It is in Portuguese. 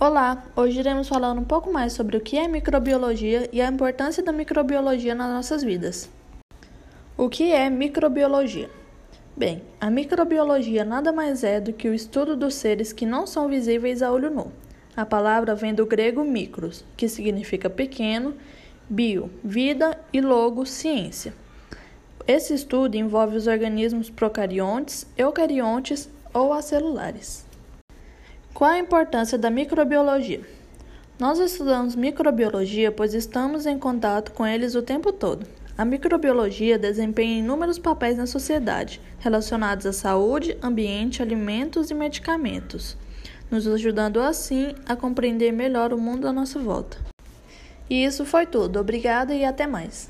Olá, hoje iremos falar um pouco mais sobre o que é microbiologia e a importância da microbiologia nas nossas vidas. O que é microbiologia? Bem, a microbiologia nada mais é do que o estudo dos seres que não são visíveis a olho nu. A palavra vem do grego micros, que significa pequeno, bio, vida e logo, ciência. Esse estudo envolve os organismos procariontes, eucariontes ou acelulares. Qual a importância da microbiologia? Nós estudamos microbiologia pois estamos em contato com eles o tempo todo. A microbiologia desempenha inúmeros papéis na sociedade, relacionados à saúde, ambiente, alimentos e medicamentos, nos ajudando assim a compreender melhor o mundo à nossa volta. E isso foi tudo. Obrigada e até mais.